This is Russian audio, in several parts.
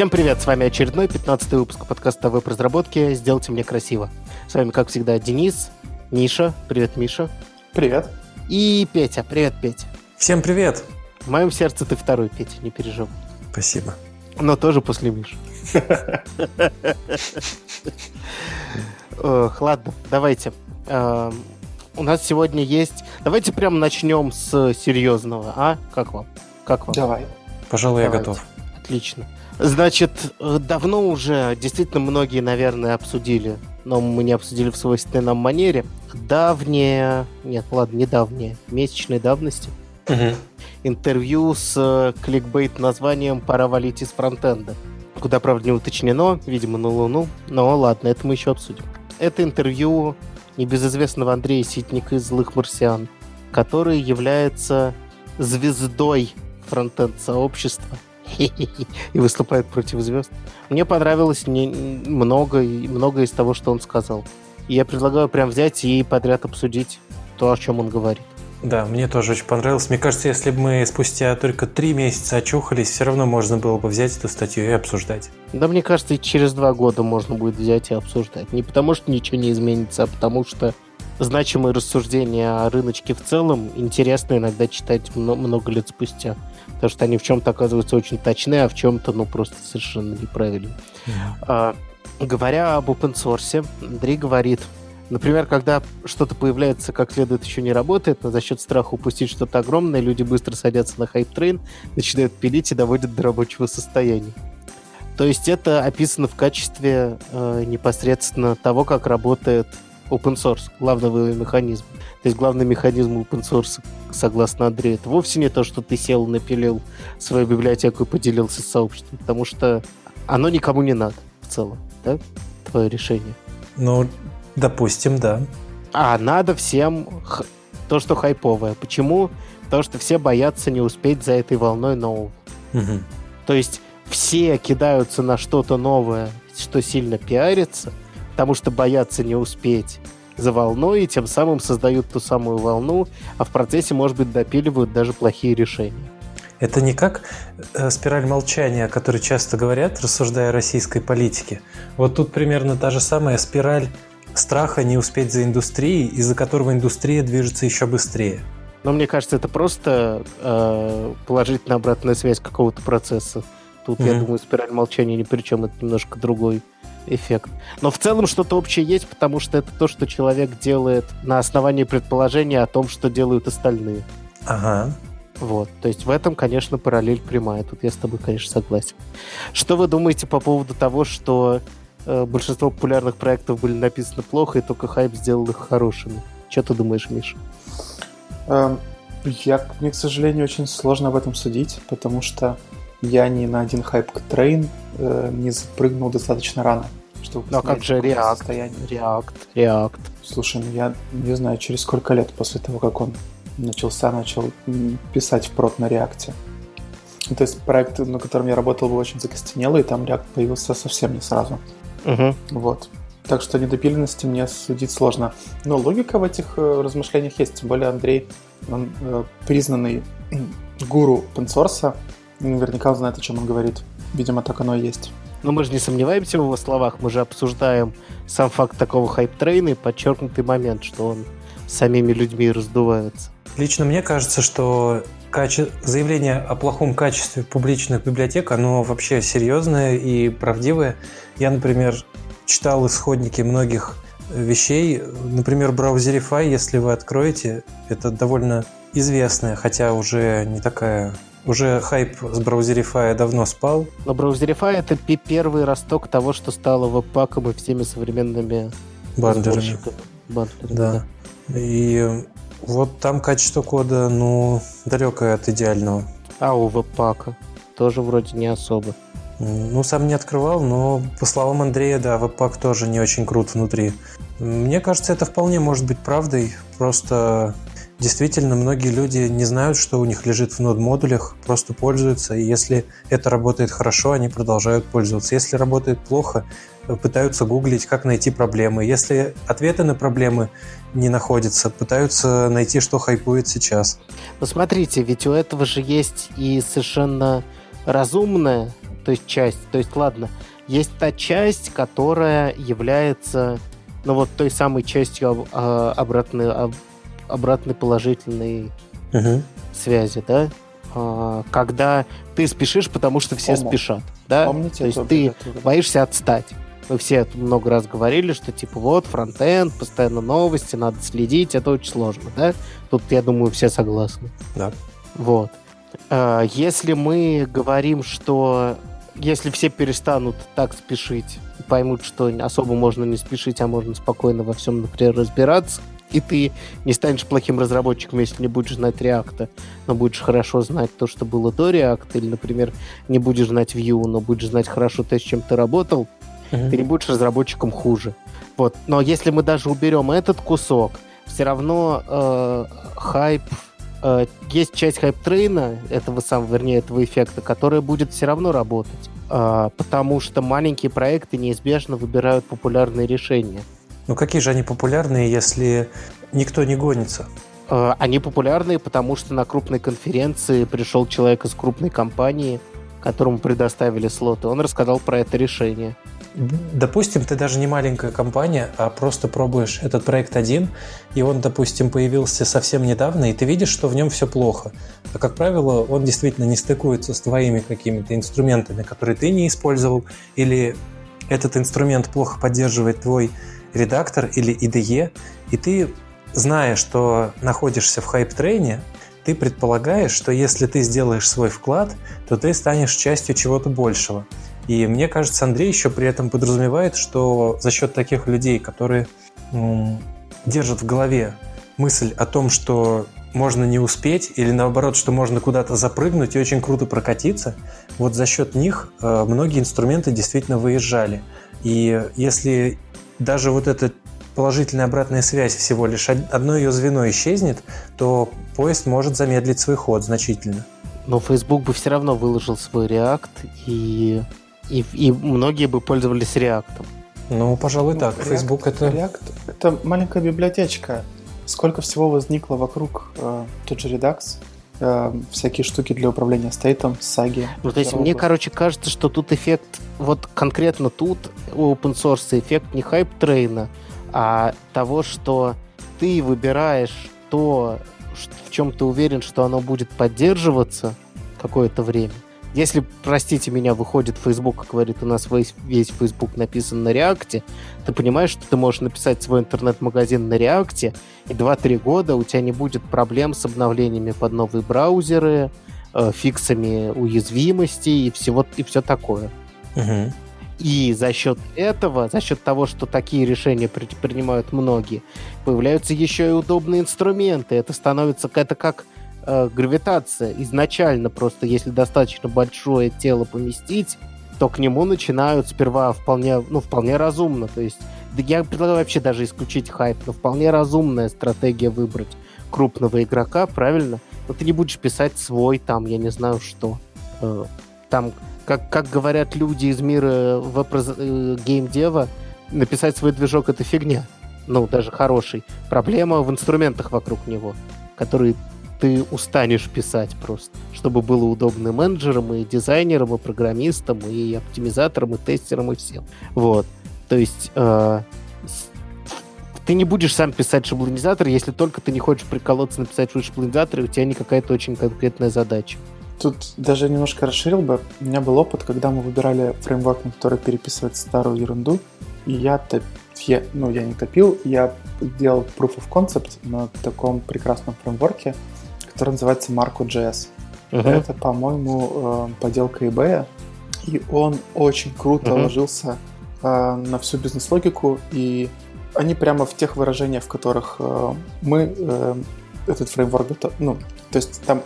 Всем привет, с вами очередной 15 выпуск подкаста веб-разработки «Сделайте мне красиво». С вами, как всегда, Денис, Миша. Привет, Миша. Привет. И Петя. Привет, Петя. Всем привет. В моем сердце ты второй, Петя, не переживай. Спасибо. Но тоже после Миши. Ох, ладно, давайте. Эм, у нас сегодня есть... Давайте прям начнем с серьезного, а? Как вам? Как вам? Давай. Пожалуй, я готов. Отлично. Значит, э, давно уже, действительно, многие, наверное, обсудили, но мы не обсудили в свойственной нам манере, давнее, нет, ладно, недавнее, месячной давности, Угу. интервью с э, кликбейт названием «Пора валить из фронтенда», куда, правда, не уточнено, видимо, на Луну, но ладно, это мы еще обсудим. Это интервью небезызвестного Андрея Ситника из «Злых марсиан», который является звездой фронтенд-сообщества и выступает против звезд. Мне понравилось не, много, много из того, что он сказал. И я предлагаю прям взять и подряд обсудить то, о чем он говорит. Да, мне тоже очень понравилось. Мне кажется, если бы мы спустя только три месяца очухались, все равно можно было бы взять эту статью и обсуждать. Да, мне кажется, и через два года можно будет взять и обсуждать. Не потому, что ничего не изменится, а потому что значимые рассуждения о рыночке в целом интересно иногда читать мно- много лет спустя. Потому что они в чем-то оказываются очень точны, а в чем-то, ну, просто совершенно неправильно. А, говоря об open source, Андрей говорит, например, когда что-то появляется как следует еще не работает, но за счет страха упустить что-то огромное, люди быстро садятся на hype train, начинают пилить и доводят до рабочего состояния. То есть это описано в качестве э, непосредственно того, как работает open source, главного его механизма. То есть главный механизм open source, согласно Андрею, это вовсе не то, что ты сел, напилил свою библиотеку и поделился с сообществом, потому что оно никому не надо в целом, да? Твое решение. Ну, допустим, да. А надо всем х- то, что хайповое. Почему? Потому что все боятся не успеть за этой волной нового. Мгм. То есть все кидаются на что-то новое, что сильно пиарится, потому что боятся не успеть за волной, и тем самым создают ту самую волну, а в процессе, может быть, допиливают даже плохие решения. Это не как э, спираль молчания, о которой часто говорят, рассуждая о российской политике. Вот тут примерно та же самая спираль страха не успеть за индустрией, из-за которого индустрия движется еще быстрее. Но мне кажется, это просто э, положительная обратная связь какого-то процесса. Тут, я Мгм. думаю, спираль молчания ни при чем, это немножко другой эффект. Но в целом что-то общее есть, потому что это то, что человек делает на основании предположения о том, что делают остальные. Ага. Вот. То есть в этом, конечно, параллель прямая. Тут я с тобой, конечно, согласен. Что вы думаете по поводу того, что э, большинство популярных проектов были написаны плохо, и только хайп сделал их хорошими? Что ты думаешь, Миша? Эм, Я, мне, к сожалению, очень сложно об этом судить, потому что я ни на один hype train э, не запрыгнул достаточно рано. Чтобы Ну а как же React? состоянии. React, React. Слушай, ну я не знаю, через сколько лет после того, как он начался, начал писать в прод на реакте. Ну, То есть проект, на котором я работал, был очень закостенелый, и там React появился совсем не сразу. Мгм. Вот. Так что недопиленности мне судить сложно. Но логика в этих э, размышлениях есть. Тем более Андрей, он э, признанный гуру open Наверняка он знает, о чем он говорит. Видимо, так оно и есть. Но мы же не сомневаемся в его словах, мы же обсуждаем сам факт такого хайп-трейна и подчеркнутый момент, что он самими людьми раздувается. Лично мне кажется, что каче- заявление о плохом качестве публичных библиотек, оно вообще серьезное и правдивое. Я, например, читал исходники многих вещей. Например, Browserify, если вы откроете, это довольно известная, хотя уже не такая... Уже хайп с Browserify давно спал. Но Browserify — это первый росток того, что стало веб-паком и всеми современными Бандлерами. сборщиками. Бандлерами, Да. И вот там качество кода, ну, далекое от идеального. А у веб-пака тоже вроде не особо. Ну, сам не открывал, но по словам Андрея, да, веб-пак тоже не очень крут внутри. Мне кажется, это вполне может быть правдой. Просто действительно многие люди не знают, что у них лежит в нод-модулях, просто пользуются. И если это работает хорошо, они продолжают пользоваться. Если работает плохо, пытаются гуглить, как найти проблемы. Если ответы на проблемы не находятся, пытаются найти, что хайпует сейчас. Но смотрите, ведь у этого же есть и совершенно разумное, то есть часть. То есть, ладно, есть та часть, которая является, ну вот той самой частью а, обратной, обратной положительной угу. связи, да? А, когда ты спешишь, потому что все Помню. спешат, да? Помните, То есть ты боишься отстать. Мы все много раз говорили, что типа вот фронтенд, постоянно новости, надо следить, это очень сложно, да? Тут, я думаю, все согласны. Да. Вот. А, если мы говорим, что если все перестанут так спешить, поймут, что особо можно не спешить, а можно спокойно во всем, например, разбираться, и ты не станешь плохим разработчиком, если не будешь знать реакта, но будешь хорошо знать то, что было до реакта, или, например, не будешь знать Vue, но будешь знать хорошо то, с чем ты работал, mm-hmm. ты не будешь разработчиком хуже. Вот. Но если мы даже уберем этот кусок, все равно э, хайп э, есть часть хайп-трейна, этого самого, вернее, этого эффекта, которая будет все равно работать. Э, потому что маленькие проекты неизбежно выбирают популярные решения. Ну какие же они популярные, если никто не гонится? Э, они популярные, потому что на крупной конференции пришел человек из крупной компании, которому предоставили слоты. Он рассказал про это решение. Допустим, ты даже не маленькая компания, а просто пробуешь этот проект один, и он, допустим, появился совсем недавно, и ты видишь, что в нем все плохо. А как правило, он действительно не стыкуется с твоими какими-то инструментами, которые ты не использовал, или этот инструмент плохо поддерживает твой редактор или IDE, и ты, зная, что находишься в хайп-трейне, ты предполагаешь, что если ты сделаешь свой вклад, то ты станешь частью чего-то большего. И мне кажется, Андрей еще при этом подразумевает, что за счет таких людей, которые м, держат в голове мысль о том, что можно не успеть, или наоборот, что можно куда-то запрыгнуть и очень круто прокатиться, вот за счет них э, многие инструменты действительно выезжали. И если даже вот эта положительная обратная связь всего лишь одно ее звено исчезнет, то поезд может замедлить свой ход значительно. Но Facebook бы все равно выложил свой React, и, и, и многие бы пользовались React. Ну, пожалуй, ну, так. React, Facebook это... React — это маленькая библиотечка. Сколько всего возникло вокруг э, тот же Redux, э, всякие штуки для управления стейтом, саги. Ну, то есть мне, короче, кажется, что тут эффект, вот конкретно тут у open source эффект не хайп-трейна, а того, что ты выбираешь то, в чем ты уверен, что оно будет поддерживаться какое-то время. Если, простите меня, выходит Facebook и говорит, у нас весь, весь Facebook написан на реакте, ты понимаешь, что ты можешь написать свой интернет-магазин на реакте, и 2-3 года у тебя не будет проблем с обновлениями под новые браузеры, э, фиксами уязвимостей и всего и все такое. Угу. И за счет этого, за счет того, что такие решения при, принимают многие, появляются еще и удобные инструменты. Это становится это как э, гравитация. Изначально просто, если достаточно большое тело поместить, то к нему начинают сперва вполне, ну, вполне разумно. То есть, да я предлагаю вообще даже исключить хайп, но вполне разумная стратегия выбрать крупного игрока, правильно? Но ты не будешь писать свой там, я не знаю что. Э, там как, как говорят люди из мира веб-геймдева, э, написать свой движок — это фигня. Ну, даже хороший. Проблема в инструментах вокруг него, которые ты устанешь писать просто, чтобы было удобно менеджерам, и дизайнерам, и программистам, и оптимизаторам, и тестерам, и всем. Вот. То есть э, ты не будешь сам писать шаблонизатор, если только ты не хочешь приколоться написать шаблонизатор, и у тебя не какая-то очень конкретная задача. Тут даже немножко расширил бы. У меня был опыт, когда мы выбирали фреймворк, на который переписывать старую ерунду, и я, топ... я, ну, я не топил, я делал proof of concept на таком прекрасном фреймворке, который называется Marco.js. Uh-huh. Это, по-моему, э, поделка eBay, и он очень круто uh-huh. ложился э, на всю бизнес-логику, и они прямо в тех выражениях, в которых э, мы этот фреймворк ну, то есть там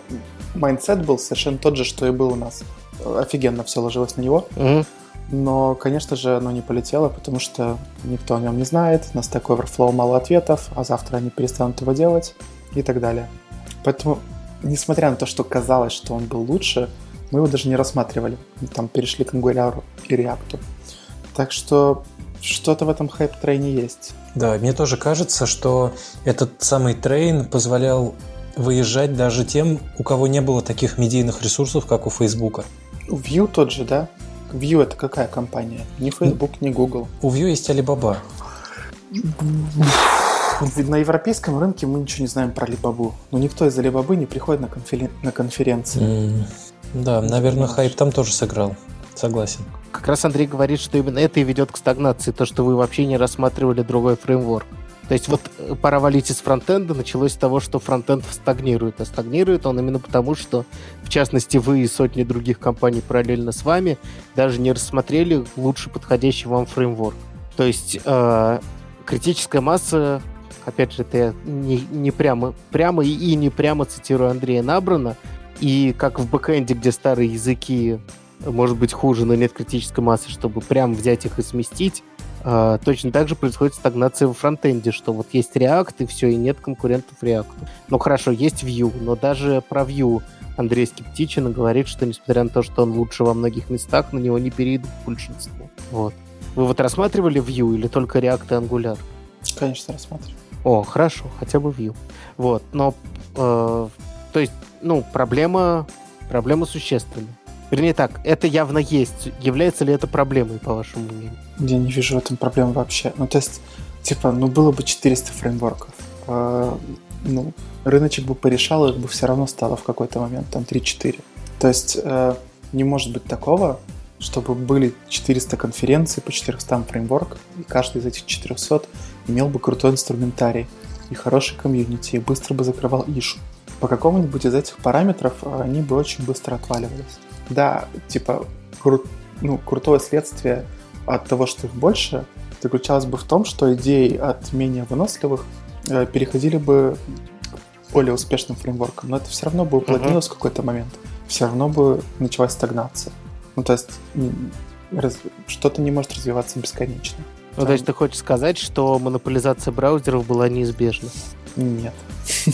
mindset был совершенно тот же, что и был у нас. Офигенно все ложилось на него. Mm-hmm. Но, конечно же, оно не полетело, потому что никто о нем не знает, на Stack Overflow мало ответов, а завтра они перестанут его делать и так далее. Поэтому, несмотря на то, что казалось, что он был лучше, мы его даже не рассматривали. Там перешли к Angular и React. Так что что-то в этом хайп-трейне есть. Да, мне тоже кажется, что этот самый train позволял выезжать даже тем, у кого не было таких медийных ресурсов, как у Фейсбука. Vue тот же, да? Vue это какая компания? Ни Facebook, ни Google. У Vue есть Alibaba. На европейском рынке мы ничего не знаем про Alibaba. Но никто из Alibaba не приходит на, конферен... на конференции. Mm. Да, наверное, хайп там тоже сыграл. Согласен. Как раз Андрей говорит, что именно это и ведет к стагнации, то, что вы вообще не рассматривали другой фреймворк. То есть вот э, пора валить из фронтенда началось с того, что фронтенд стагнирует. А стагнирует он именно потому, что, в частности, вы и сотни других компаний параллельно с вами даже не рассмотрели лучше подходящий вам фреймворк. То есть э, критическая масса, опять же, это я не, не прямо, прямо и, не прямо цитирую Андрея набрана, и как в бэкэнде, где старые языки может быть хуже, но нет критической массы, чтобы прям взять их и сместить, Uh, точно так же происходит стагнация в фронтенде, что вот есть React, и все, и нет конкурентов React. Ну хорошо, есть Vue, но даже про Vue Андрей скептичен и говорит, что несмотря на то, что он лучше во многих местах, на него не перейдут большинство. Вот. Вы вот рассматривали Vue или только React и Angular? Конечно, рассматриваю. О, хорошо, хотя бы Vue. Вот, но, э, то есть, ну, проблема, проблема существенная. Вернее так, это явно есть. Является ли это проблемой, по вашему мнению? Я не вижу в этом проблем вообще. Ну, то есть, типа, ну, было бы 400 фреймворков. Э, ну, рыночек бы порешал, их бы все равно стало в какой-то момент, там, 3-4. То есть, э, не может быть такого, чтобы были 400 конференций по 400 фреймворкам, и каждый из этих 400 имел бы крутой инструментарий и хороший комьюнити, и быстро бы закрывал ишу. По какому-нибудь из этих параметров они бы очень быстро отваливались. Да, типа, кру- ну, крутое следствие от того, что их больше, заключалось бы в том, что идеи от менее выносливых э, переходили бы к более успешным фреймворкам, но это все равно бы уплотнилось uh-huh. в какой-то момент. Все равно бы началась стагнация. Ну, то есть раз... что-то не может развиваться бесконечно. Ну, то есть ты хочешь сказать, что монополизация браузеров была неизбежна? Нет.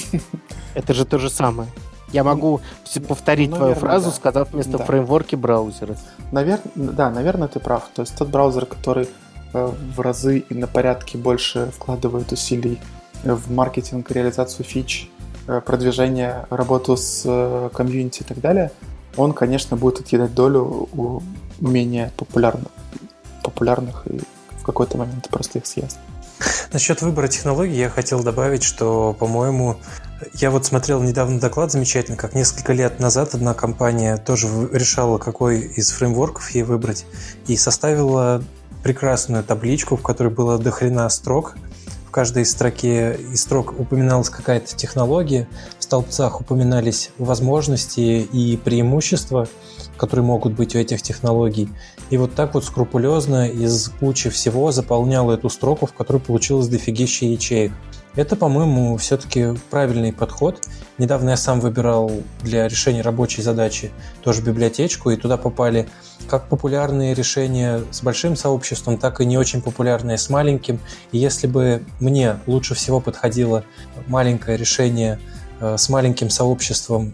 Это же то же самое. Я могу ну, повторить ну, твою фразу, да. сказав вместо да. фреймворки браузеры. Навер... Да, наверное, ты прав. То есть тот браузер, который э, в разы и на порядке больше вкладывает усилий в маркетинг, реализацию фич, э, продвижение, работу с э, комьюнити и так далее, он, конечно, будет отъедать долю у менее популярных, популярных и какой-то момент просто их съест. Насчет выбора технологий я хотел добавить, что, по-моему, я вот смотрел недавно доклад замечательно, как несколько лет назад одна компания тоже решала, какой из фреймворков ей выбрать, и составила прекрасную табличку, в которой было дохрена строк. В каждой строке из строк упоминалась какая-то технология, в столбцах упоминались возможности и преимущества, которые могут быть у этих технологий. И вот так вот скрупулезно из кучи всего заполнял эту строку, в которой получилось дофигища ячеек. Это, по-моему, все-таки правильный подход. Недавно я сам выбирал для решения рабочей задачи тоже библиотечку, и туда попали как популярные решения с большим сообществом, так и не очень популярные с маленьким. И если бы мне лучше всего подходило маленькое решение э, с маленьким сообществом,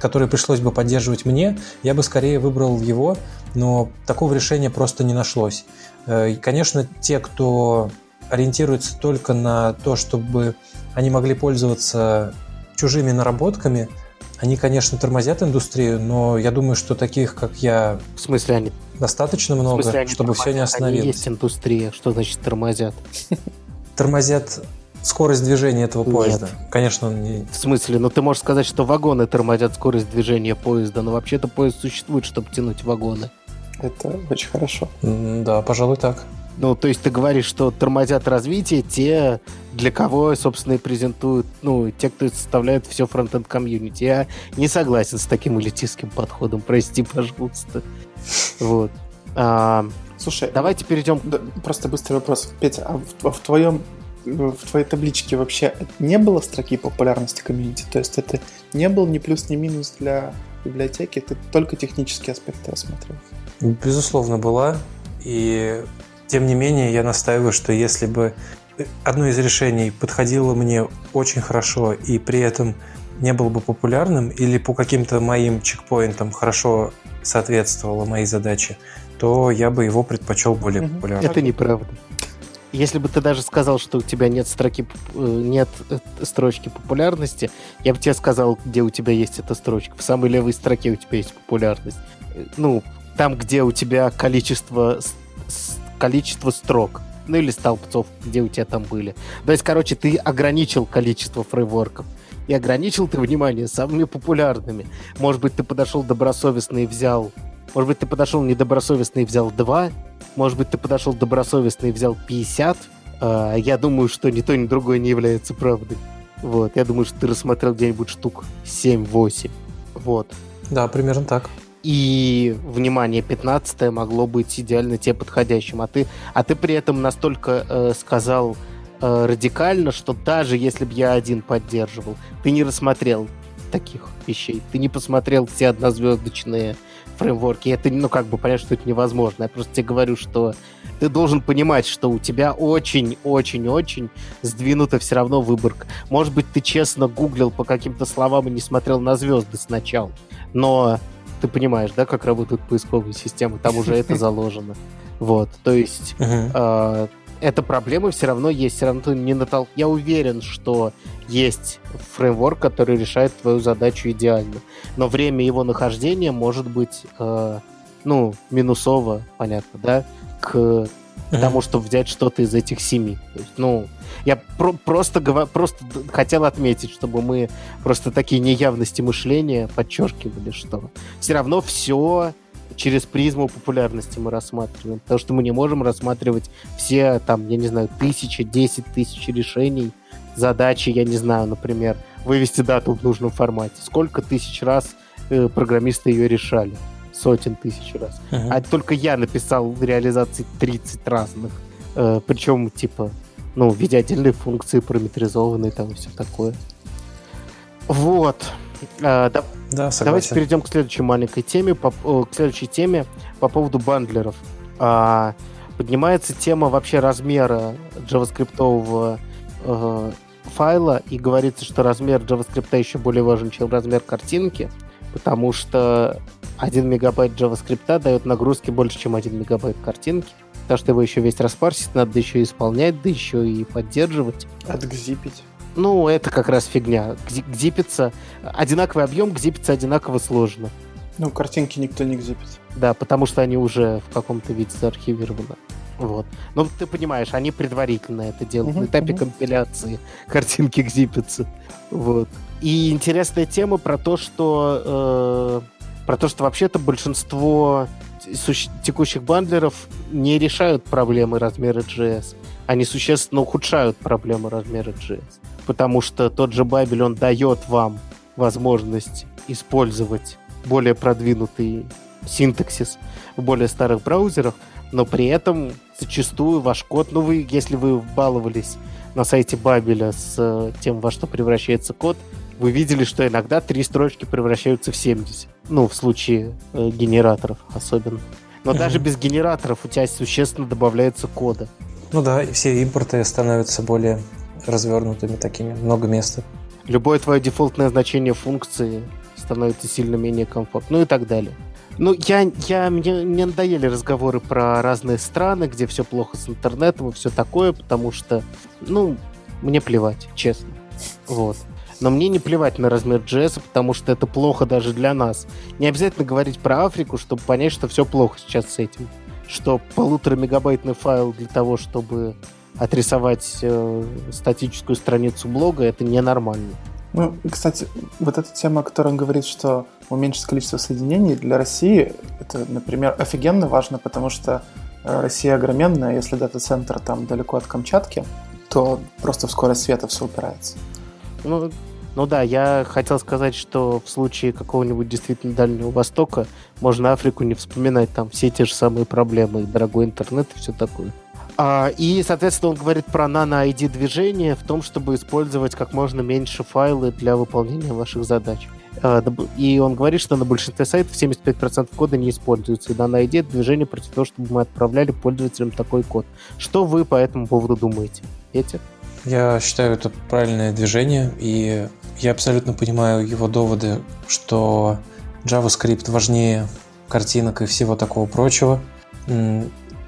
которое пришлось бы поддерживать мне, я бы скорее выбрал его, но такого решения просто не нашлось. Э, и, конечно, те, кто ориентируется только на то, чтобы они могли пользоваться чужими наработками, они, конечно, тормозят индустрию, но я думаю, что таких, как я... В смысле они? Достаточно много, смысле, они чтобы все не остановилось. Они есть индустрия. Что значит тормозят? Тормозят скорость движения этого поезда. Нет. Конечно, он не... В смысле? Ну ты можешь сказать, что вагоны тормозят скорость движения поезда, но вообще-то поезд существует, чтобы тянуть вагоны. Это очень хорошо. Да, пожалуй, так. Ну, то есть ты говоришь, что тормозят развитие те, для кого, собственно, и презентуют, ну, те, кто составляет все фронтенд комьюнити. Я не согласен с таким элитистским подходом, прости, пожалуйста. Вот. А, Слушай, давайте перейдем... Да, просто быстрый вопрос. Петя, а в, в твоем в твоей табличке вообще не было строки популярности комьюнити? То есть это не был ни плюс, ни минус для библиотеки, ты только технические аспекты рассматривал? Безусловно, была. И тем не менее, я настаиваю, что если бы одно из решений подходило мне очень хорошо и при этом не было бы популярным или по каким-то моим чекпоинтам хорошо соответствовало моей задаче, то я бы его предпочел более популярным. Это неправда. Если бы ты даже сказал, что у тебя нет строки, э, нет э, строчки популярности, я бы тебе сказал, где у тебя есть эта строчка. В самой левой строке у тебя есть популярность. Э, ну, там, где у тебя количество, количество строк, ну или столбцов, где у тебя там были. То есть, короче, ты ограничил количество фреймворков. И ограничил ты, внимание, самыми популярными. Может быть, ты подошел добросовестно и взял... Может быть, ты подошел недобросовестно и взял 2. Может быть, ты подошел добросовестно и взял 50. А, я думаю, что ни то, ни другое не является правдой. Вот. Я думаю, что ты рассмотрел где-нибудь штук 7-8. Вот. Да, примерно так. И, внимание, 15 могло быть идеально тебе подходящим. А ты, а ты при этом настолько э, сказал э, радикально, что даже если бы я один поддерживал, ты не рассмотрел таких вещей. Ты не посмотрел все однозвездочные фреймворки. Это, ну, как бы понять, что это невозможно. Я просто тебе говорю, что ты должен понимать, что у тебя очень-очень-очень сдвинута все равно выборка. Может быть, ты честно гуглил по каким-то словам и не смотрел на звезды сначала. Но ты понимаешь, да, как работают поисковые системы, там уже это заложено. Вот, то есть эта проблема все равно есть, все равно ты не натол... Я уверен, что есть фреймворк, который решает твою задачу идеально, но время его нахождения может быть, э, ну, минусово, понятно, да, к mm-hmm. тому, чтобы взять что-то из этих семи. То есть, ну, я про- просто, гов... просто хотел отметить, чтобы мы просто такие неявности мышления подчеркивали, что все равно все через призму популярности мы рассматриваем. Потому что мы не можем рассматривать все, там, я не знаю, тысячи, десять тысяч решений, задачи, я не знаю, например, вывести дату в нужном формате. Сколько тысяч раз э, программисты ее решали? Сотен тысяч раз. Uh-huh. А только я написал в реализации 30 разных. Э, причем, типа, ну, в виде отдельной функции, параметризованной там и все такое. Вот. А, да, да, согласен. Давайте перейдем к следующей маленькой теме, по, к следующей теме по поводу бандлеров. А, поднимается тема вообще размера JavaScript э, файла, и говорится, что размер JavaScript еще более важен, чем размер картинки, потому что 1 мегабайт JavaScript дает нагрузки больше, чем 1 мегабайт картинки потому что его еще весь распарсить, надо еще исполнять, да еще и поддерживать. Отгзипить. Ну, это как раз фигня. Гзипиться, одинаковый объем, гзипиться одинаково сложно. Ну, картинки никто не гзипит. Да, потому что они уже в каком-то виде заархивированы. Вот. Ну, ты понимаешь, они предварительно это делают. Uh-huh, На этапе uh-huh. компиляции картинки гзипятся. Вот. И интересная тема про то, что э, про то, что вообще-то большинство текущих бандлеров не решают проблемы размера JS. Они существенно ухудшают проблемы размера JS. Потому что тот же Babel, он дает вам возможность использовать более продвинутый синтаксис в более старых браузерах, но при этом зачастую ваш код, ну вы, если вы баловались на сайте Бабеля с э, тем, во что превращается код, вы видели, что иногда три строчки превращаются в 70. Ну, в случае э, генераторов особенно. Но mm-hmm. даже без генераторов у тебя существенно добавляется кода. Ну да, и все импорты становятся более развернутыми такими, много места. Любое твое дефолтное значение функции становится сильно менее комфортно, ну и так далее. Ну, я, я, мне, мне надоели разговоры про разные страны, где все плохо с интернетом и все такое, потому что, ну, мне плевать, честно. Вот. Но мне не плевать на размер JS, потому что это плохо даже для нас. Не обязательно говорить про Африку, чтобы понять, что все плохо сейчас с этим. Что полутора мегабайтный файл для того, чтобы отрисовать э, статическую страницу блога, это ненормально. Ну, кстати, вот эта тема, о которой он говорит, что уменьшить количество соединений для России, это, например, офигенно важно, потому что э, Россия огроменная, если дата-центр там далеко от Камчатки, то просто в скорость света все упирается. Ну, ну да, я хотел сказать, что в случае какого-нибудь действительно Дальнего Востока можно Африку не вспоминать, там все те же самые проблемы, дорогой интернет и все такое. А, и, соответственно, он говорит про nano-ID движение в том, чтобы использовать как можно меньше файлы для выполнения ваших задач. А, и он говорит, что на большинстве сайтов 75% кода не используется. И nano-ID движение против того, чтобы мы отправляли пользователям такой код. Что вы по этому поводу думаете? Петя? Я считаю это правильное движение, и я абсолютно понимаю его доводы, что JavaScript важнее картинок и всего такого прочего.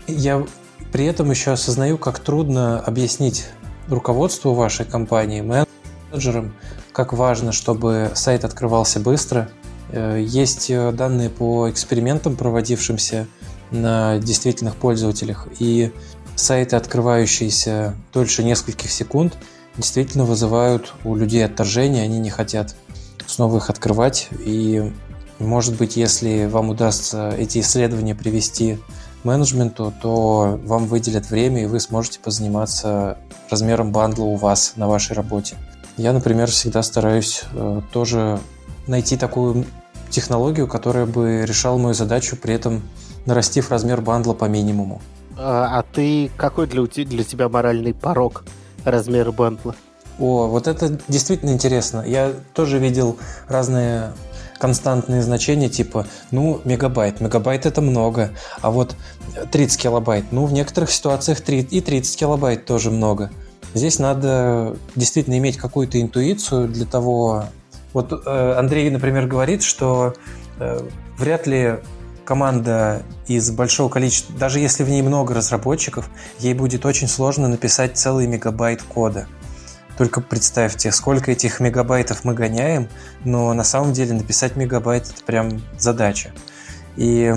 Я при этом еще осознаю, как трудно объяснить руководству вашей компании, менеджерам, как важно, чтобы сайт открывался быстро, Э, есть э, данные по экспериментам, проводившимся на действительных пользователях, и сайты, открывающиеся дольше нескольких секунд, действительно вызывают у людей отторжение, они не хотят снова их открывать. И, может быть, если вам удастся эти исследования привести менеджменту, то вам выделят время, и вы сможете позаниматься размером бандла у вас на вашей работе. Я, например, всегда стараюсь э, тоже найти такую технологию, которая бы решала мою задачу, при этом нарастив размер бандла по минимуму. А, а ты какой для, для тебя моральный порог размера бандла? О, вот это действительно интересно. Я тоже видел разные константные значения, типа, ну, мегабайт. Мегабайт это много, а вот 30 килобайт, ну, в некоторых ситуациях 3, и 30 килобайт тоже много. Здесь надо действительно иметь какую-то интуицию для того... Вот э, Андрей, например, говорит, что э, вряд ли команда из большого количества, даже если в ней много разработчиков, ей будет очень сложно написать целый мегабайт кода. Только представьте, сколько этих мегабайтов мы гоняем, но на самом деле написать мегабайт это прям задача. И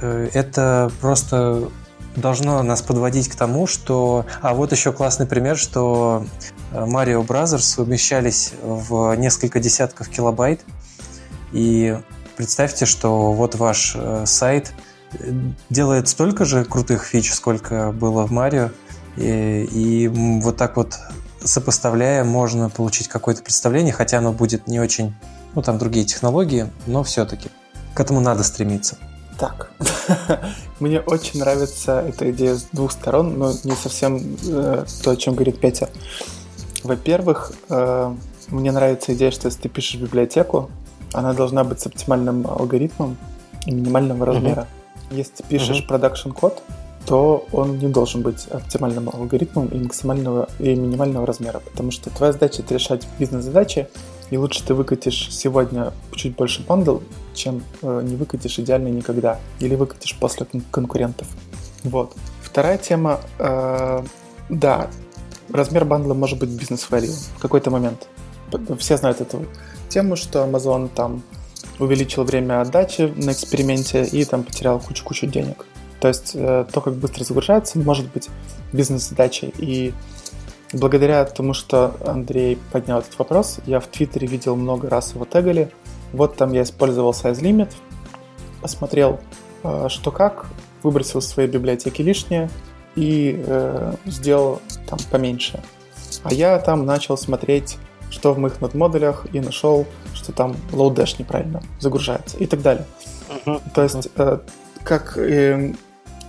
э, это просто должно нас подводить к тому, что... А вот еще классный пример, что э, Mario Brothers умещались в несколько десятков килобайт, и представьте, что вот ваш э, сайт делает столько же крутых фич, сколько было в Марио, и, и вот так вот сопоставляя, можно получить какое-то представление, хотя оно будет не очень, ну там другие технологии, но все-таки к этому надо стремиться. Так, мне очень нравится эта идея с двух сторон, но не совсем э, то, о чем говорит Петя. Во-первых, э, мне нравится идея, что если ты пишешь библиотеку, она должна быть с оптимальным алгоритмом и минимального размера. Uh-huh. Если ты пишешь uh-huh. production код, то он не должен быть оптимальным алгоритмом и максимального и минимального размера, потому что твоя задача это решать бизнес-задачи, и лучше ты выкатишь сегодня чуть больше бандл, чем э, не выкатишь идеально никогда, или выкатишь после конкурентов. Вот. Вторая тема, э, да, размер бандла может быть бизнес-value в какой-то момент. Все знают эту тему, что Amazon там увеличил время отдачи на эксперименте и там потерял кучу-кучу денег. То есть э, то, как быстро загружается, может быть бизнес-задачей. И благодаря тому, что Андрей поднял этот вопрос, я в Твиттере видел много раз его тегали. Вот там я использовал size limit, посмотрел, э, что как, выбросил из своей библиотеки лишнее и э, сделал там поменьше. А я там начал смотреть, что в моих нод-модулях, и нашел, что там load dash неправильно загружается и так далее. Uh-huh. То есть, э, как э,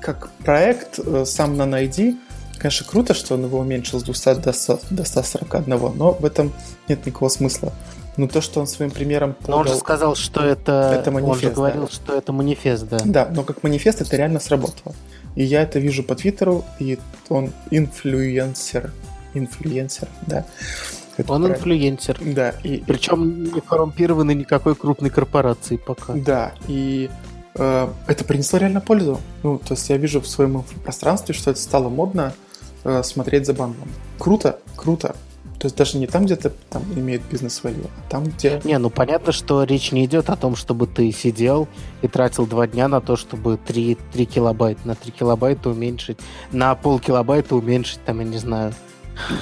как проект э, сам на ID, конечно, круто, что он его уменьшил с 200 до, 100, до 141, но в этом нет никакого смысла. Но то, что он своим примером... Подал, но он же сказал, что это... это манифест, он же говорил, да. что это манифест, да. Да, но как манифест это реально сработало. И я это вижу по Твиттеру, и он инфлюенсер. Инфлюенсер, да. Это он правильно. инфлюенсер. Да. И... Причем не коррумпированный никакой крупной корпорации пока. Да, и это принесло реально пользу. Ну, то есть я вижу в своем пространстве, что это стало модно э, смотреть за бандом. Круто, круто. То есть даже не там, где то там имеет бизнес-value, а там, где... Не, ну понятно, что речь не идет о том, чтобы ты сидел и тратил два дня на то, чтобы 3, 3 килобайта на 3 килобайта уменьшить, на пол килобайта уменьшить, там, я не знаю,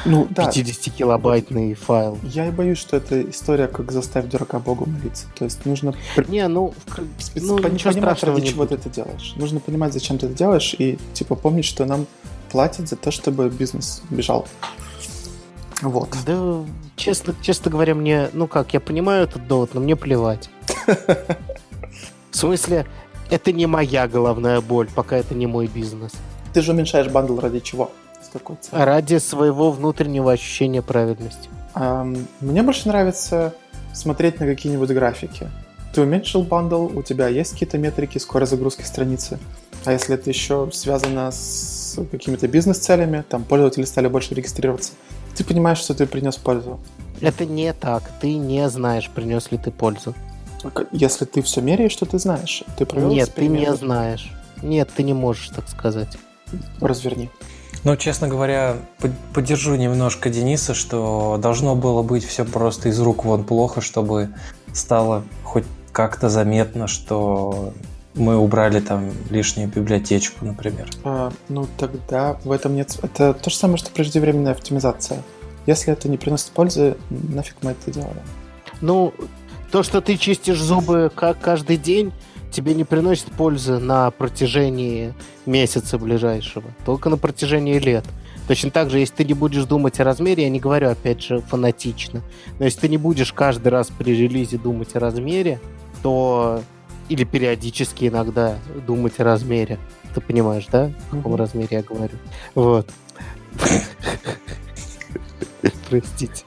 ну, да. 50-килобайтный файл. Я и боюсь, что это история, как заставить дурака Богу молиться. То есть нужно не, ну, спец... ну понимать, ради чего ты это делаешь. Нужно понимать, зачем ты это делаешь, и типа помнить, что нам платят за то, чтобы бизнес бежал. Вот. Да, честно, честно говоря, мне, ну как, я понимаю этот довод, но мне плевать. В смысле, это не моя головная боль, пока это не мой бизнес. Ты же уменьшаешь bundle ради чего? Какой целью. Ради своего внутреннего ощущения праведности. Um, мне больше нравится смотреть на какие-нибудь графики. Ты уменьшил bundle, у тебя есть какие-то метрики скорость загрузки страницы. А если это еще связано с какими-то бизнес-целями, там пользователи стали больше регистрироваться, ты понимаешь, что ты принес пользу. Это не так. Ты не знаешь, принес ли ты пользу. Если ты все меряешь, что ты знаешь. Ты провел Нет, ты не знаешь. Нет, ты не можешь так сказать. Разверни. Ну, честно говоря, поддержу немножко Дениса, что должно было быть все просто из рук вон плохо, чтобы стало хоть как-то заметно, что мы убрали там лишнюю библиотечку, например. А, ну тогда в этом нет... Это то же самое, что преждевременная оптимизация. Если это не приносит пользы, нафиг мы это делаем? Ну, то, что ты чистишь зубы как каждый день, тебе не приносит пользы на протяжении месяца ближайшего, только на протяжении лет. Точно так же, если ты не будешь думать о размере, я не говорю, опять же, фанатично, но если ты не будешь каждый раз при релизе думать о размере, то или периодически иногда думать о размере. Ты понимаешь, да? О каком mm-hmm. размере я говорю. Вот. Простите.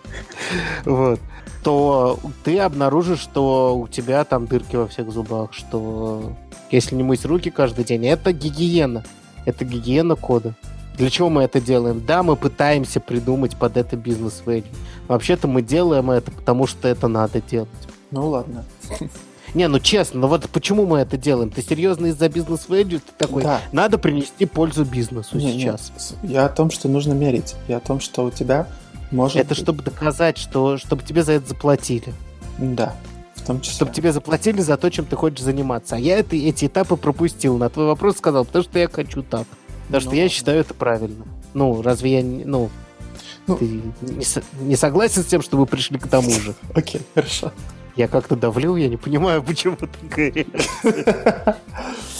Вот. То ты обнаружишь, что у тебя там дырки во всех зубах, что если не мыть руки каждый день, это гигиена. Это гигиена кода. Для чего мы это делаем? Да, мы пытаемся придумать под это бизнес-вэлью. Вообще-то мы делаем это, потому что это надо делать. Ну ладно. Не, ну честно, ну вот почему мы это делаем? Ты серьезно из-за бизнес-вэлью? Ты такой, да. надо принести пользу бизнесу не, сейчас. Не. Я о том, что нужно мерить. Я о том, что у тебя может Это чтобы доказать, что чтобы тебе за это заплатили. Да, в том числе. Чтобы тебе заплатили за то, чем ты хочешь заниматься. А я это, эти этапы пропустил. На твой вопрос сказал, потому что я хочу так. Потому ну, что я считаю это правильно. Ну, разве я... Ну, ну ты не, не согласен с тем, что вы пришли к тому же? Окей, хорошо. Я как-то давлю, я не понимаю, почему такая реакция.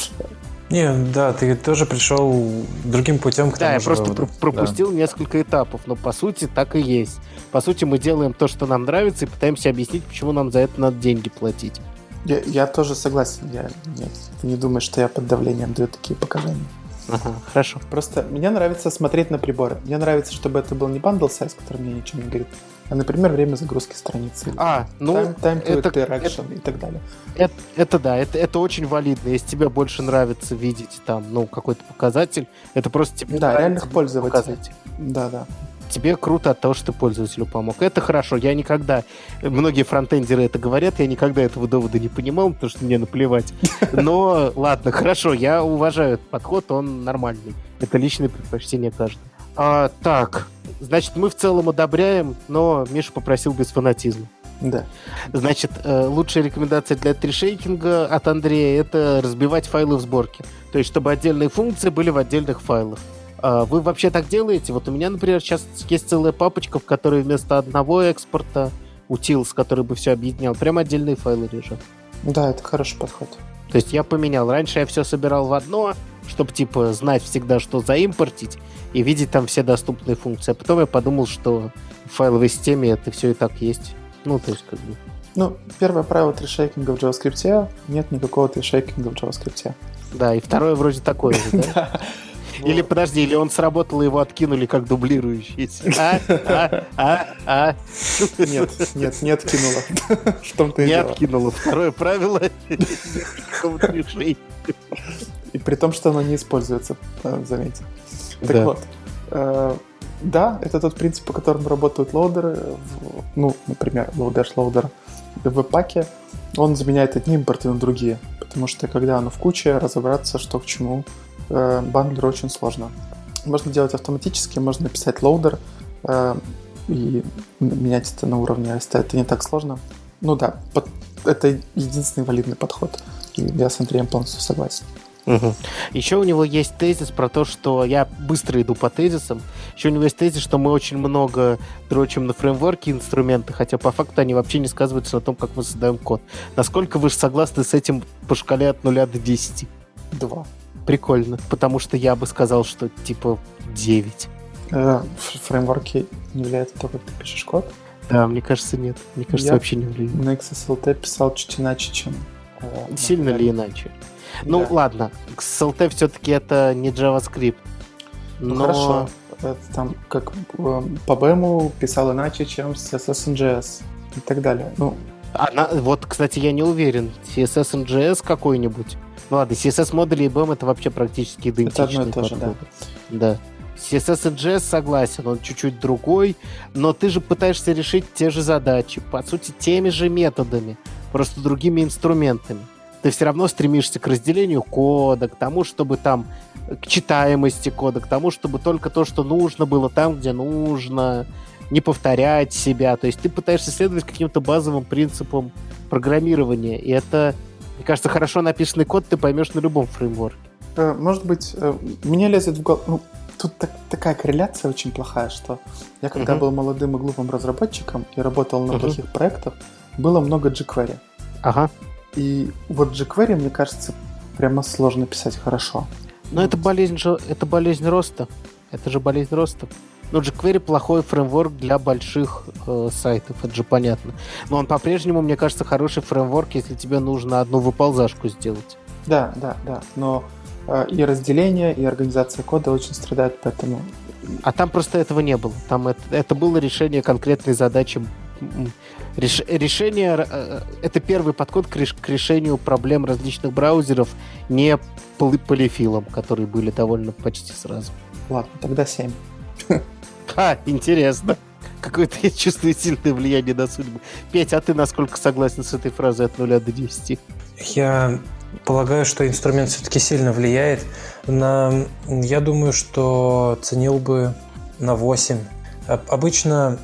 Не, да, ты тоже пришел другим путем к да, тому я просто выводу. пропустил да. несколько этапов, но по сути так и есть. По сути мы делаем то, что нам нравится, и пытаемся объяснить, почему нам за это надо деньги платить. Я, я тоже согласен. Я, нет, ты не думаешь, что я под давлением даю такие показания. Ага, хорошо. Просто мне нравится смотреть на приборы. Мне нравится, чтобы это был не bundle size, который мне ничего не говорит, а, например, время загрузки страницы. А, ну, time, time to это, interaction это, и так далее. Это, это да, это, это очень валидно. Если тебе больше нравится видеть там, ну, какой-то показатель, это просто тебе Да, реальных пользователей. Показатель. Да, да. Тебе круто от того, что ты пользователю помог. Это хорошо. Я никогда, многие фронтендеры это говорят, я никогда этого довода не понимал, потому что мне наплевать. Но ладно, хорошо, я уважаю этот подход, он нормальный. Это личное предпочтение каждого. А, так, значит, мы в целом одобряем, но Миша попросил без фанатизма. Да. Значит, э, лучшая рекомендация для трешейкинга от Андрея это разбивать файлы в сборке. То есть, чтобы отдельные функции были в отдельных файлах. А вы вообще так делаете? Вот у меня, например, сейчас есть целая папочка, в которой вместо одного экспорта утилс, который бы все объединял, прям отдельные файлы лежат. Да, это хороший подход. То есть я поменял. Раньше я все собирал в одно, чтобы, типа, знать всегда, что заимпортить, и видеть там все доступные функции. А потом я подумал, что в файловой системе это все и так есть. Ну, то есть, как бы... Ну, первое правило трешейкинга в JavaScript нет никакого трешейкинга в JavaScript. Да, и второе вроде такое же, да? Или подожди, или он сработал, и его откинули как дублирующийся. А? А? А? А? Нет, нет, не откинуло. В том-то и Не откинуло. Второе правило. И при том, что оно не используется, э, заметьте. Так вот, э, да, это тот принцип, по которому работают лоудеры. Ну, например, load loader в веб-паке. Он заменяет одни импорты на другие. Потому что когда оно в куче, разобраться, что к чему, э, bundler очень сложно. Можно делать автоматически, можно написать loader и менять это на уровне AST. Это не так сложно. Ну да, это единственный валидный подход. И я с Андреем полностью согласен. Угу. Еще у него есть тезис про то, что я быстро иду по тезисам. Еще у него есть тезис, что мы очень много дрочим на фреймворки инструменты, хотя по факту они вообще не сказываются на том, как мы создаем код. Насколько вы согласны с этим по шкале от 0 до 10? Два. Прикольно, потому что я бы сказал, что типа 9. Э, фреймворки не влияют на то, как ты пишешь код? Да, мне кажется, нет. Мне кажется, я вообще не влияет. На XSLT писал чуть иначе, чем... Э, Сильно ли иначе? Ну, да. ладно, XLT все-таки это не JavaScript. Ну, хорошо. Это там, как э, по BEM писал иначе, чем CSS NGS и так далее. Ну, Она, вот, кстати, я не уверен. CSS NGS какой-нибудь. Ну ладно, CSS модули и BEM это вообще практически идентичные. Это одно и то же, да. Да. CSS NGS согласен, он чуть-чуть другой, но ты же пытаешься решить те же задачи, по сути, теми же методами, просто другими инструментами ты все равно стремишься к разделению кода, к тому, чтобы там к читаемости кода, к тому, чтобы только то, что нужно было там, где нужно, не повторять себя. То есть ты пытаешься следовать каким-то базовым принципам программирования. И это, мне кажется, хорошо написанный код ты поймешь на любом фреймворке. Э, может быть, э, мне лезет в голову... Ну, тут так, такая корреляция очень плохая, что я когда uh-huh. был молодым и глупым разработчиком и работал на uh-huh. плохих проектах, было много jQuery. Ага. И вот jQuery, мне кажется, прямо сложно писать хорошо. Но вот. это болезнь же, это болезнь роста. Это же болезнь роста. Ну, jQuery плохой фреймворк для больших э, сайтов, это же понятно. Но он по-прежнему, мне кажется, хороший фреймворк, если тебе нужно одну выползашку сделать. Да, да, да. Но э, и разделение, и организация кода очень страдают, поэтому... А там просто этого не было. Там это, это было решение конкретной задачи Реш, решение э, это первый подход к, реш, к решению проблем различных браузеров не поли, полифилом, которые были довольно почти сразу. Ладно, тогда 7. Ха, интересно. Какое-то я чувствую сильное влияние на судьбу. Петь, а ты насколько согласен с этой фразой от 0 до 10? Я полагаю, что инструмент все-таки сильно влияет. На, я думаю, что ценил бы на 8. Обычно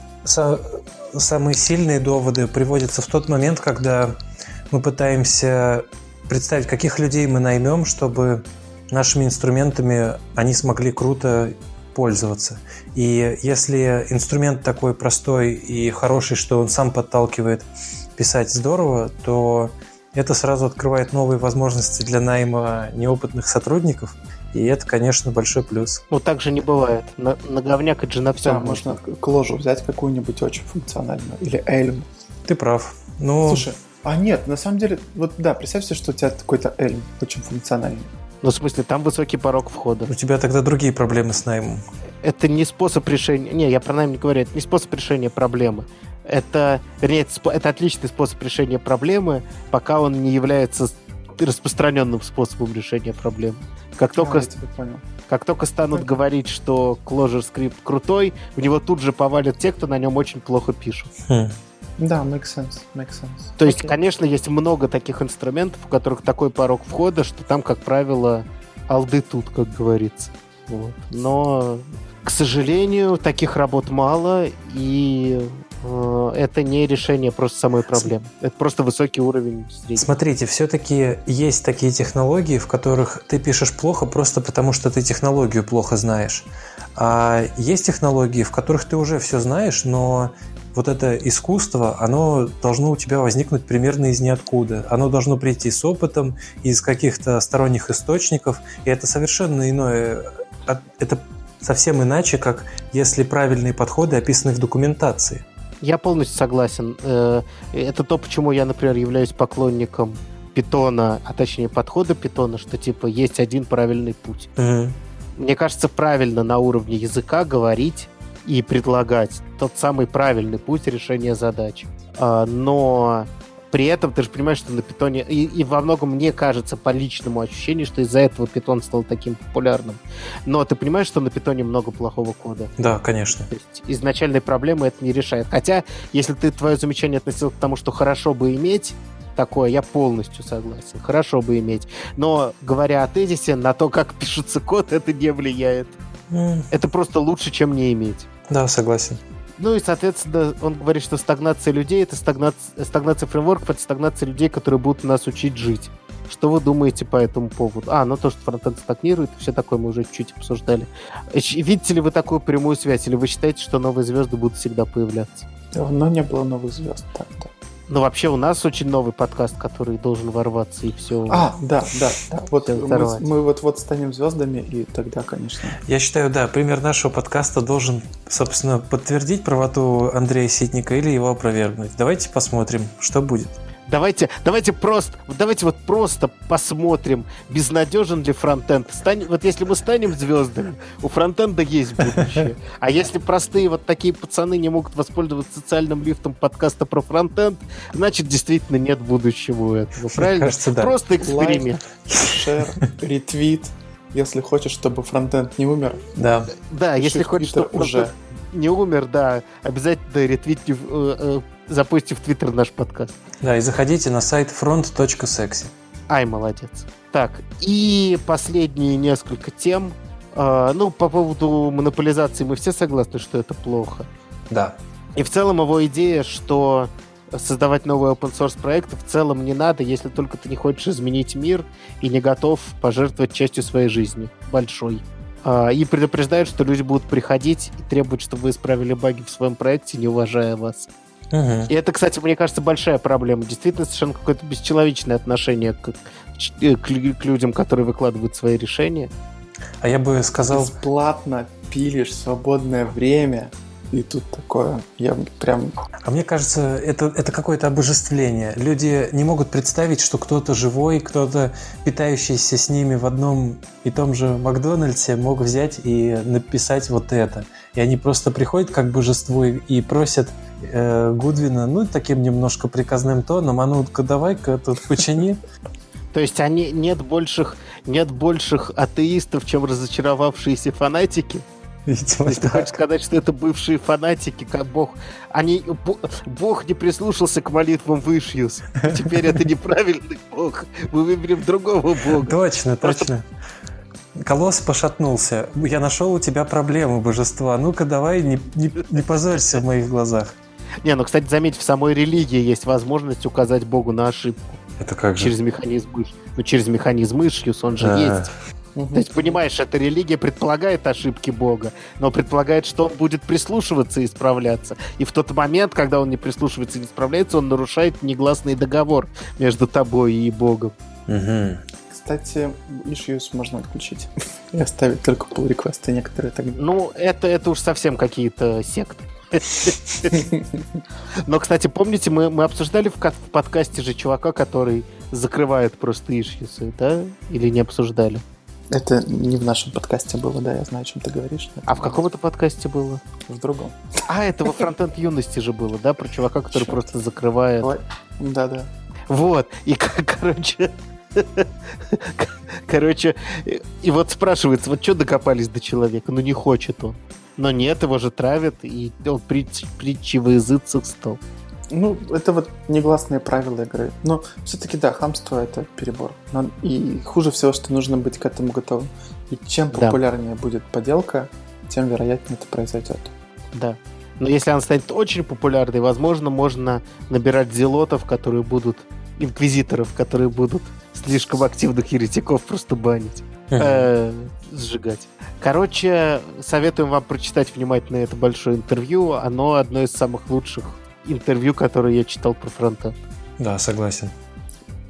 самые сильные доводы приводятся в тот момент, когда мы пытаемся представить, каких людей мы наймем, чтобы нашими инструментами они смогли круто пользоваться. И если инструмент такой простой и хороший, что он сам подталкивает писать здорово, то это сразу открывает новые возможности для найма неопытных сотрудников – и это, конечно, большой плюс. Ну, так же не бывает. На, на говняк это же на всем да, можно. кложу взять какую-нибудь очень функциональную. Или Elm. Ты прав. Ну... Слушай, а нет, на самом деле, вот да, представь себе, что у тебя какой-то Elm очень функциональный. Ну, в смысле, там высокий порог входа. У тебя тогда другие проблемы с наймом. Это не способ решения... Не, я про найм не говорю. Это не способ решения проблемы. Это, вернее, это, это отличный способ решения проблемы, пока он не является распространенным способом решения проблем. Как только, а, как только станут говорить, что Clojure скрипт крутой, в него тут же повалят те, кто на нем очень плохо пишут. Хм. Да, make sense, make sense. То okay. есть, конечно, есть много таких инструментов, у которых такой порог входа, что там, как правило, алды тут, как говорится. Вот. Но, к сожалению, таких работ мало, и это не решение просто самой проблемы. Это просто высокий уровень среднего. Смотрите, все-таки есть такие технологии, в которых ты пишешь плохо просто потому, что ты технологию плохо знаешь. А есть технологии, в которых ты уже все знаешь, но вот это искусство, оно должно у тебя возникнуть примерно из ниоткуда. Оно должно прийти с опытом, из каких-то сторонних источников, и это совершенно иное. Это совсем иначе, как если правильные подходы описаны в документации. Я полностью согласен. Э, это то, почему я, например, являюсь поклонником питона, а точнее подхода питона, что типа есть один правильный путь. Mm-hmm. Мне кажется, правильно на уровне языка говорить и предлагать тот самый правильный путь решения задач. А, но при этом ты же понимаешь, что на питоне... И, и во многом мне кажется по личному ощущению, что из-за этого питон стал таким популярным. Но ты понимаешь, что на питоне много плохого кода. Да, конечно. То есть изначальной проблемы это не решает. Хотя, если ты твое замечание относил к тому, что хорошо бы иметь, такое, я полностью согласен. Хорошо бы иметь. Но, говоря о тезисе, на то, как пишется код, это не влияет. Mm. Это просто лучше, чем не иметь. Да, согласен. Ну и, соответственно, он говорит, что стагнация людей — это стагнация, стагнация фреймворков, это стагнация людей, которые будут нас учить жить. Что вы думаете по этому поводу? А, ну то, что фронтенд стагнирует, все такое мы уже чуть-чуть обсуждали. Видите ли вы такую прямую связь, или вы считаете, что новые звезды будут всегда появляться? Давно не было новых звезд, так, да. Ну, вообще, у нас очень новый подкаст, который должен ворваться и все. А, да, да, да. Вот мы, мы вот-вот станем звездами, и тогда, конечно. Я считаю, да, пример нашего подкаста должен, собственно, подтвердить правоту Андрея Ситника или его опровергнуть. Давайте посмотрим, что будет. Давайте, давайте просто, давайте вот просто посмотрим, безнадежен ли фронтенд. Стань, вот если мы станем звездами, у фронтенда есть будущее. А если простые вот такие пацаны не могут воспользоваться социальным лифтом подкаста про фронтенд, значит, действительно нет будущего у этого. Правильно? Кажется, да. Просто эксперимент. Шер, ретвит. Если хочешь, чтобы фронтенд не умер. Да. Да, если хочешь, чтобы уже не умер, да, обязательно ретвитни э, э, запусти в Твиттер наш подкаст. Да, и заходите на сайт front.sexy. Ай, молодец. Так, и последние несколько тем. Э, ну, по поводу монополизации мы все согласны, что это плохо. Да. И в целом его идея, что создавать новый open source проект в целом не надо, если только ты не хочешь изменить мир и не готов пожертвовать частью своей жизни, большой. А, и предупреждают, что люди будут приходить и требовать, чтобы вы исправили баги в своем проекте, не уважая вас. Угу. И это, кстати, мне кажется, большая проблема. Действительно, совершенно какое-то бесчеловечное отношение к, к, к людям, которые выкладывают свои решения. А я бы сказал... Бесплатно пилишь свободное время и тут такое, я прям... А мне кажется, это, это какое-то обожествление. Люди не могут представить, что кто-то живой, кто-то питающийся с ними в одном и том же Макдональдсе мог взять и написать вот это. И они просто приходят как божество и просят э, Гудвина, ну, таким немножко приказным тоном, а ну-ка давай-ка тут почини. То есть они нет больших, нет больших атеистов, чем разочаровавшиеся фанатики? Видимо, Ты так. хочешь сказать, что это бывшие фанатики, как Бог... Они... Бог не прислушался к молитвам Вышьюс. Теперь это неправильный Бог. Мы выберем другого Бога. Точно, точно. Колосс пошатнулся. Я нашел у тебя проблему, божества. Ну-ка, давай, не, не, не позорься в моих глазах. Не, ну, кстати, заметь, в самой религии есть возможность указать Богу на ошибку. Это как же? Через механизм Ну, через механизм Ишьюс, он же а -а -а. есть. Угу. То есть, понимаешь, эта религия предполагает ошибки Бога, но предполагает, что он будет прислушиваться и исправляться. И в тот момент, когда он не прислушивается и не справляется, он нарушает негласный договор между тобой и Богом. Угу. Кстати, issues можно отключить и оставить только pull реквесты некоторые так. Ну, это, это уж совсем какие-то секты. Но, кстати, помните, мы, мы обсуждали в, в подкасте же чувака, который закрывает просто ишьюсы, да? Или не обсуждали? Это не в нашем подкасте было, да, я знаю, о чем ты говоришь. А в каком это подкасте было? В другом. А, это во фронтенд юности же было, да, про чувака, который Черт. просто закрывает. Да, да. Вот, и, короче, короче, и вот спрашивается, вот что докопались до человека? Ну, не хочет он. Но нет, его же травят, и он притчи, притчи во языцах стал. Ну, это вот негласные правила игры. Но все-таки, да, хамство — это перебор. Но, и хуже всего, что нужно быть к этому готовым. И чем популярнее да. будет поделка, тем вероятнее это произойдет. Да. Но если она станет очень популярной, возможно, можно набирать зелотов, которые будут инквизиторов, которые будут слишком активных еретиков просто банить, э, сжигать. Короче, советуем вам прочитать внимательно это большое интервью. Оно одно из самых лучших интервью, которое я читал про фронта. Да, согласен.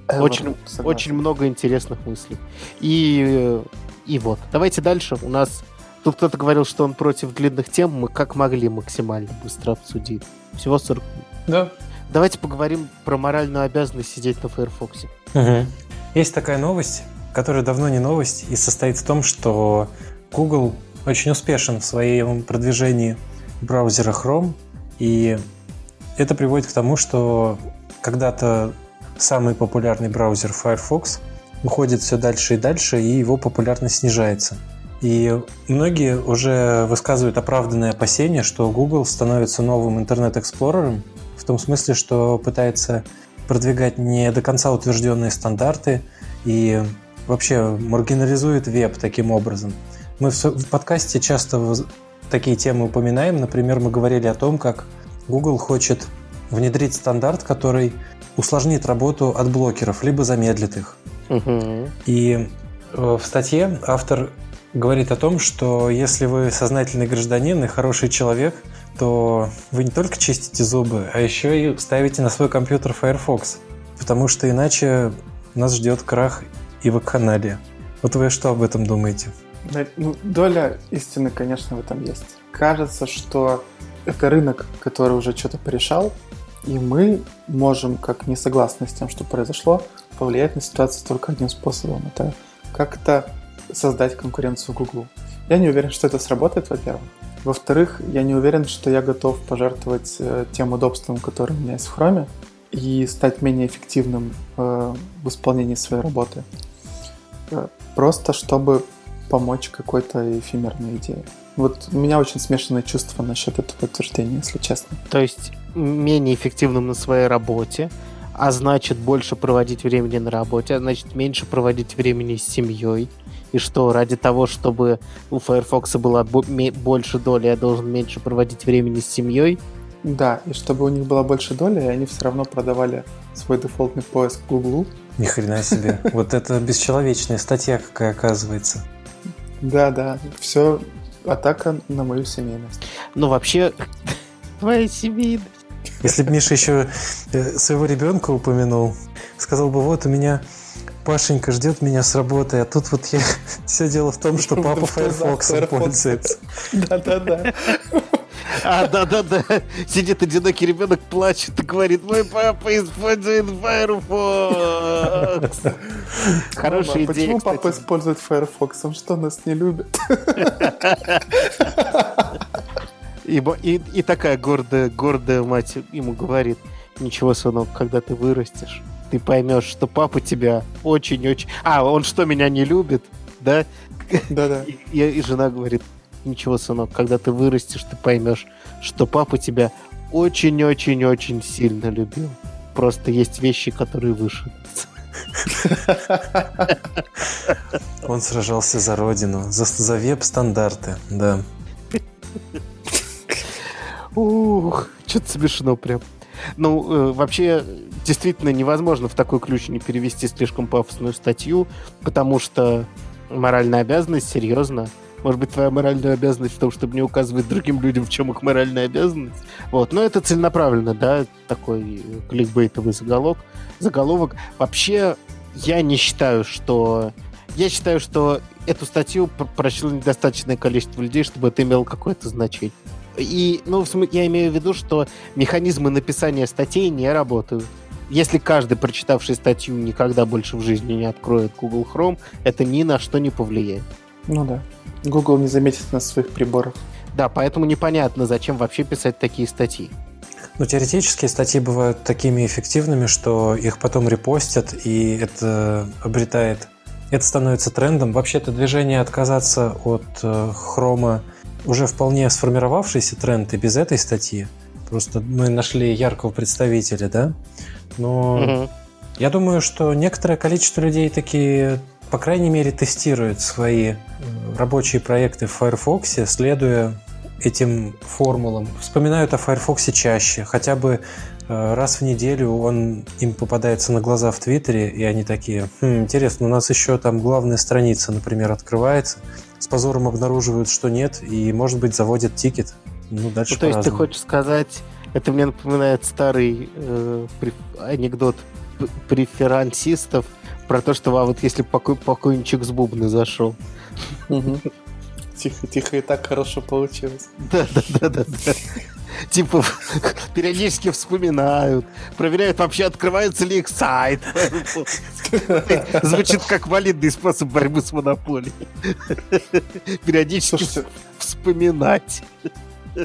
Э, очень, согласен. очень много интересных мыслей. И, и вот. Давайте дальше. У нас тут кто-то говорил, что он против длинных тем. Мы как могли максимально быстро обсудить. Всего 40 минут. Да. Давайте поговорим про моральную обязанность сидеть на Firefox. Угу. Есть такая новость, которая давно не новость, и состоит в том, что Google очень успешен в своем продвижении браузера Chrome, и это приводит к тому, что когда-то самый популярный браузер Firefox уходит все дальше и дальше, и его популярность снижается. И многие уже высказывают оправданные опасения, что Google становится новым интернет-эксплорером, в том смысле, что пытается продвигать не до конца утвержденные стандарты и вообще маргинализует веб таким образом. Мы в подкасте часто такие темы упоминаем. Например, мы говорили о том, как Google хочет внедрить стандарт, который усложнит работу от блокеров, либо замедлит их. Угу. И э, в статье автор говорит о том, что если вы сознательный гражданин и хороший человек, то вы не только чистите зубы, а еще и ставите на свой компьютер Firefox, потому что иначе нас ждет крах и вакханалия. Вот вы что об этом думаете? Ну, доля истины, конечно, в этом есть. Кажется, что это рынок, который уже что-то порешал, и мы можем, как не согласны с тем, что произошло, повлиять на ситуацию только одним способом. Это как-то создать конкуренцию Google. Я не уверен, что это сработает, во-первых. Во-вторых, я не уверен, что я готов пожертвовать э, тем удобством, которое у меня есть в Chrome, и стать менее эффективным э, в исполнении своей работы. Э, просто чтобы помочь какой-то эфемерной идее. Вот у меня очень смешанные чувства насчет этого утверждения, если честно. То есть менее эффективным на своей работе, а значит больше проводить времени на работе, а значит меньше проводить времени с семьей. И что, ради того, чтобы у Firefox была больше доли, я должен меньше проводить времени с семьей? Да, и чтобы у них была больше доли, они все равно продавали свой дефолтный поиск Гуглу. Ни хрена себе. Вот это бесчеловечная статья какая оказывается. Да, да. Все атака на мою семейность. Ну, вообще, твоя семейность. Если бы Миша еще э, своего ребенка упомянул, сказал бы, вот у меня Пашенька ждет меня с работы, а тут вот я... Все дело в том, что папа Firefox пользуется. Да-да-да. А, да-да-да. Сидит одинокий ребенок, плачет и говорит, мой папа использует Firefox. Хорошая Мама, идея, Почему кстати. папа использует Firefox? Он что, нас не любит? И, и, и такая гордая, гордая мать ему говорит, ничего, сынок, когда ты вырастешь, ты поймешь, что папа тебя очень-очень... А, он что, меня не любит? Да? Да-да. И, и- и жена говорит, ничего, сынок, когда ты вырастешь, ты поймешь, что папа тебя очень-очень-очень сильно любил. Просто есть вещи, которые выше. Он сражался за родину, за, за веб-стандарты, да. Ух, что-то смешно прям. Ну, э, вообще, действительно невозможно в такой ключ не перевести слишком пафосную статью, потому что моральная обязанность, серьезно. Может быть, твоя моральная обязанность в том, чтобы не указывать другим людям, в чем их моральная обязанность. Вот, но это целенаправленно, да, такой э, кликбейтовый заголовок. Заголовок. Вообще, я не считаю, что... Я считаю, что эту статью пр- прочло недостаточное количество людей, чтобы это имело какое-то значение. И, ну, я имею в виду, что механизмы написания статей не работают. Если каждый, прочитавший статью, никогда больше в жизни не откроет Google Chrome, это ни на что не повлияет. Ну да. Google не заметит на своих приборах. Да, поэтому непонятно, зачем вообще писать такие статьи. Ну, теоретически статьи бывают такими эффективными, что их потом репостят, и это обретает... Это становится трендом. Вообще, это движение отказаться от э, хрома уже вполне сформировавшийся тренд и без этой статьи. Просто мы нашли яркого представителя, да? Но Мгм. я думаю, что некоторое количество людей такие, по крайней мере, тестируют свои э, рабочие проекты в Firefox, следуя этим формулам. Вспоминают о Firefox чаще, хотя бы э, раз в неделю он им попадается на глаза в Твиттере, и они такие, «Хм, интересно, у нас еще там главная страница, например, открывается, с позором обнаруживают, что нет, и, может быть, заводят тикет. Ну, дальше Ну, то есть ты хочешь сказать, это мне напоминает старый э, анекдот преферансистов про то, что а вот если покой, покойничек с бубны зашел. Тихо, тихо, и так хорошо получилось. Да, да, да, да, да. Типа периодически вспоминают, проверяют вообще, открывается ли их сайт. Звучит как валидный способ борьбы с монополией. Периодически Слушайте, вспоминать.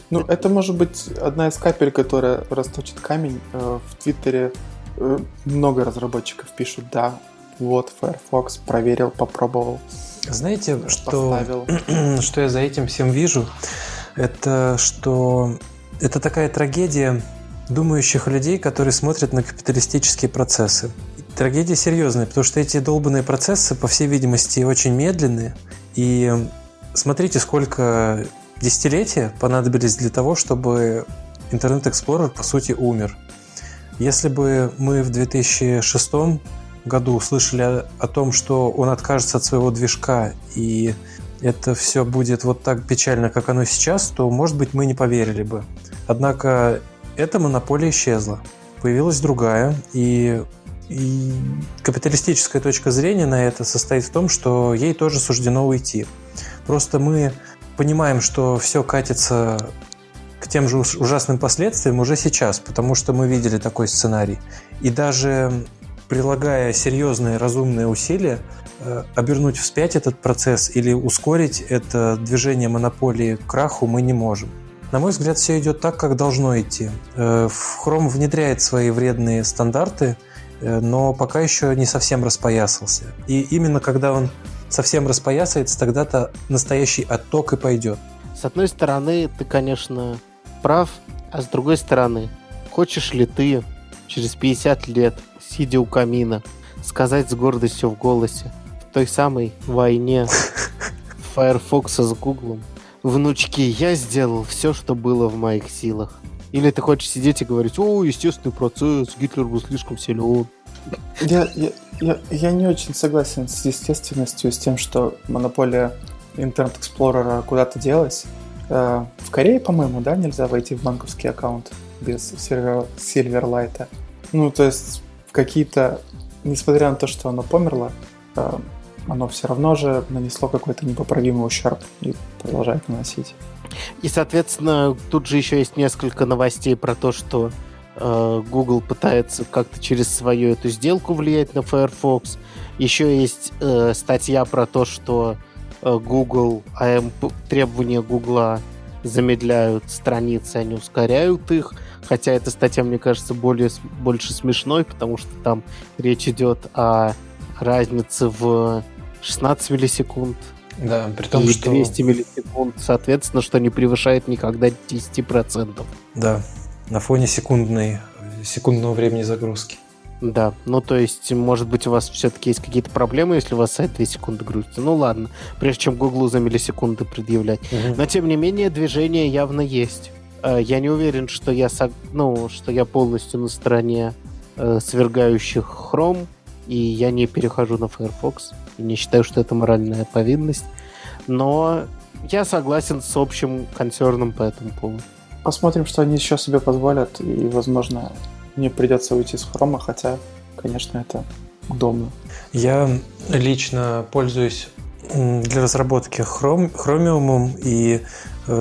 ну это может быть одна из капель, которая расточит камень. Э, В Твиттере э, много разработчиков пишут, да, вот Firefox проверил, попробовал, Знаете, что... поставил. что я за этим всем вижу, это что это такая трагедия думающих людей, которые смотрят на капиталистические процессы. Трагедия серьезная, потому что эти долбанные процессы, по всей видимости, очень медленные. И смотрите, сколько десятилетия понадобились для того, чтобы Internet Explorer, по сути, умер. Если бы мы в 2006 году слышали о, о том, что он откажется от своего движка и это все будет вот так печально, как оно сейчас, то, может быть, мы не поверили бы. Однако эта монополия исчезла. Появилась другая, и, и капиталистическая точка зрения на это состоит в том, что ей тоже суждено уйти. Просто мы понимаем, что все катится к тем же уж- ужасным последствиям уже сейчас, потому что мы видели такой сценарий. И даже прилагая серьезные разумные усилия, э, обернуть вспять этот процесс или ускорить это движение монополии к краху мы не можем. На мой взгляд, все идет так, как должно идти. Э, Chrome внедряет свои вредные стандарты, э, но пока еще не совсем распоясался. И именно когда он совсем распоясается, тогда-то настоящий отток и пойдет. С одной стороны, ты, конечно, прав, а с другой стороны, хочешь ли ты через 50 лет, сидя у камина, сказать с гордостью в голосе, в той самой войне Firefox с Гуглом, внучки, я сделал все, что было в моих силах. Или ты хочешь сидеть и говорить, о, естественный процесс, Гитлер был слишком силен. Я, я, я, я не очень согласен с естественностью, с тем, что монополия Explorer куда-то делась. Э, в Корее, по-моему, да, нельзя войти в банковский аккаунт без сервер, Silverlight. Ну, то есть какие-то, несмотря на то, что оно померло, э, оно все равно же нанесло какой-то непоправимый ущерб и продолжает наносить. И, соответственно, тут же еще есть несколько новостей про то, что э, Google пытается как-то через свою эту сделку влиять на Firefox. Еще есть э, статья про то, что э, Google, АМ, требования Google замедляют страницы, они ускоряют их. Хотя эта статья, мне кажется, более, больше смешной, потому что там речь идет о разнице в 16 миллисекунд да, при том, и что... 200 миллисекунд, соответственно, что не превышает никогда 10%. Да, на фоне секундной, секундного времени загрузки. Да, ну то есть, может быть, у вас все-таки есть какие-то проблемы, если у вас сайт 2 секунды грузится. Ну ладно, прежде чем Гуглу за миллисекунды предъявлять. Мгм. Но тем не менее, движение явно есть. Э, Я не уверен, что я, сог- ну, что я полностью на стороне э, свергающих Chrome, и я не перехожу на Firefox. И не считаю, что это моральная повинность. Но я согласен с общим консерном по этому поводу. Посмотрим, что они еще себе позволят, и, возможно, мне придется уйти с хрома, хотя, конечно, это удобно. Я лично пользуюсь для разработки Chrome, Chromium, и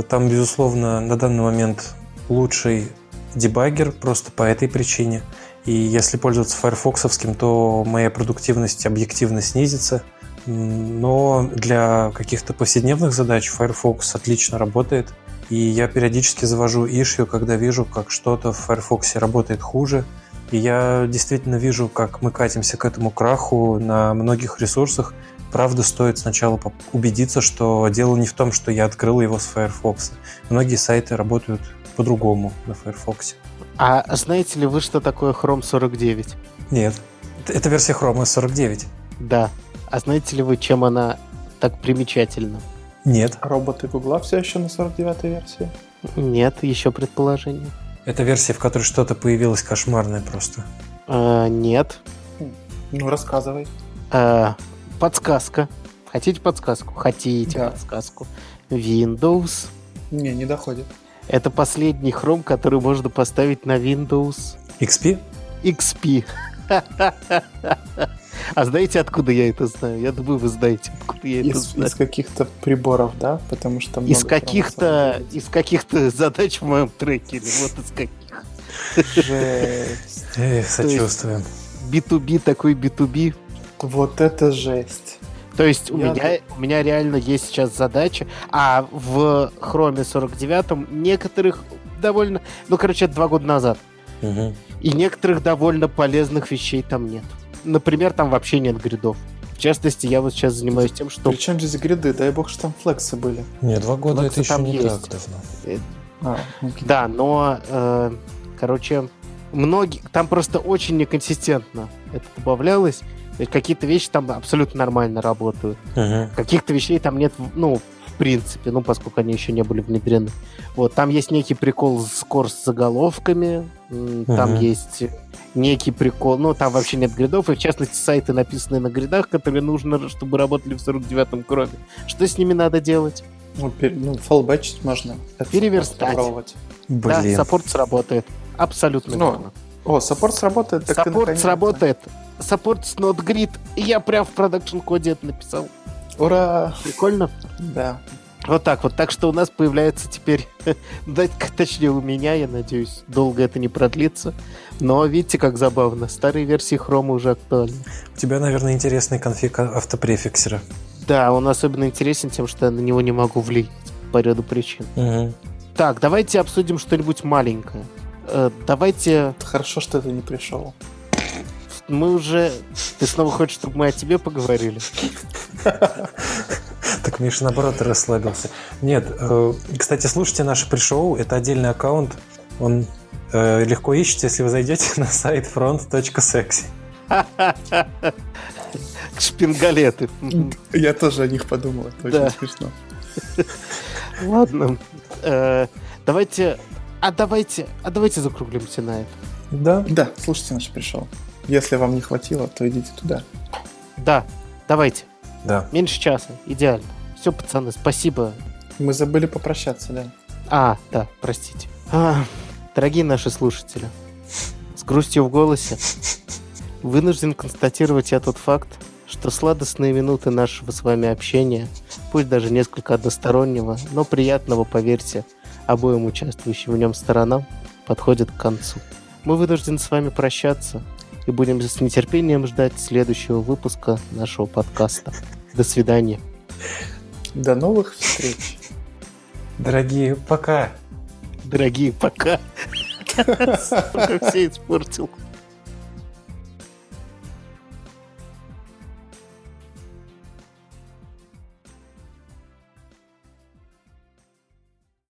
там, безусловно, на данный момент лучший дебаггер просто по этой причине. И если пользоваться Firefoxовским, то моя продуктивность объективно снизится. Но для каких-то повседневных задач Firefox отлично работает. И я периодически завожу issue, когда вижу, как что-то в Firefox работает хуже. И я действительно вижу, как мы катимся к этому краху на многих ресурсах. Правда, стоит сначала убедиться, что дело не в том, что я открыл его с Firefox. Многие сайты работают по-другому на Firefox. А знаете ли вы, что такое Chrome 49? Нет, это- это версия Chrome 49. Да. А знаете ли вы, чем она так примечательна? Нет, Роботы Гугла все еще на 49-й версии? Нет, еще предположение. это версия, в которой что-то появилось кошмарное просто. А, нет. Ну, рассказывай. А, подсказка. Хотите подсказку? Хотите Да. подсказку. Windows. Не, не доходит. Это последний Chrome, который можно поставить на Windows XP? XP. А знаете, откуда я это знаю? Я думаю, вы знаете, откуда я это Из, знаю. из каких-то приборов, да? Потому что Из каких-то 49. из каких-то задач в моем трекере. Вот из каких. Жесть. Эх, сочувствуем. B2B такой B2B. Вот это жесть. То есть у Я- меня, у меня реально есть сейчас задача, а в Chrome 49 некоторых довольно, ну, короче, это два года назад, Мгм. и некоторых довольно полезных вещей там нет. Например, там вообще нет гридов. В частности, я вот сейчас занимаюсь тем, что... Причем здесь гриды? Дай бог, что там флексы были. Не, два года Флексы это еще там не есть. так давно. А, окей. Да, но, э, короче, многие... Там просто очень неконсистентно это добавлялось. То есть Какие-то вещи там абсолютно нормально работают. Мгм. Каких-то вещей там нет, ну, в принципе, ну, поскольку они еще не были внедрены. Вот, там есть некий прикол с корс заголовками, там Мгм. есть некий прикол, ну, там вообще нет гридов, и в частности сайты, написанные на гридах, которые нужно, чтобы работали в 49-м кроме. Что с ними надо делать? Ну, пер- ну, фалбэчить можно. Переверстать. попробовать. Да, Блин. supports сработает. Абсолютно Ну, верно. О, supports сработает. так Supports сработает. Supports not grid. И я прям в продакшн коде это написал. Ура! Прикольно? Да. Вот так вот. Так что у нас появляется теперь, точнее у меня, я надеюсь, долго это не продлится. Но видите, как забавно. Старые версии хрома уже актуальны. У тебя, наверное, интересный конфиг автопрефиксера. Да, он особенно интересен тем, что я на него не могу влиять по ряду причин. Мгм. Так, давайте обсудим что-нибудь маленькое. Э, давайте... Хорошо, что ты не пришел. Мы уже... Ты снова хочешь, чтобы мы о тебе поговорили? Так Миша, наоборот, расслабился. Нет, э, кстати, слушайте наше пришоу, это отдельный аккаунт. Он э, легко ищется, если вы зайдете на сайт front.sexy. Шпингалеты. Я тоже о них подумал. Это Да. очень смешно. Ладно. Давайте... а давайте, а давайте закруглимся на это. Да. Да, слушайте наш пришел. Если вам не хватило, то идите туда. Да, давайте. Да. Меньше часа, идеально. Все, пацаны, спасибо. Мы забыли попрощаться, да. А, да, простите. А, дорогие наши слушатели, с грустью в голосе вынужден констатировать я тот факт, что сладостные минуты нашего с вами общения, пусть даже несколько одностороннего, но приятного, поверьте, обоим участвующим в нем сторонам, подходят к концу. Мы вынуждены с вами прощаться и будем с нетерпением ждать следующего выпуска нашего подкаста. До свидания. До новых встреч. Дорогие, пока. Дорогие, пока. Все испортил.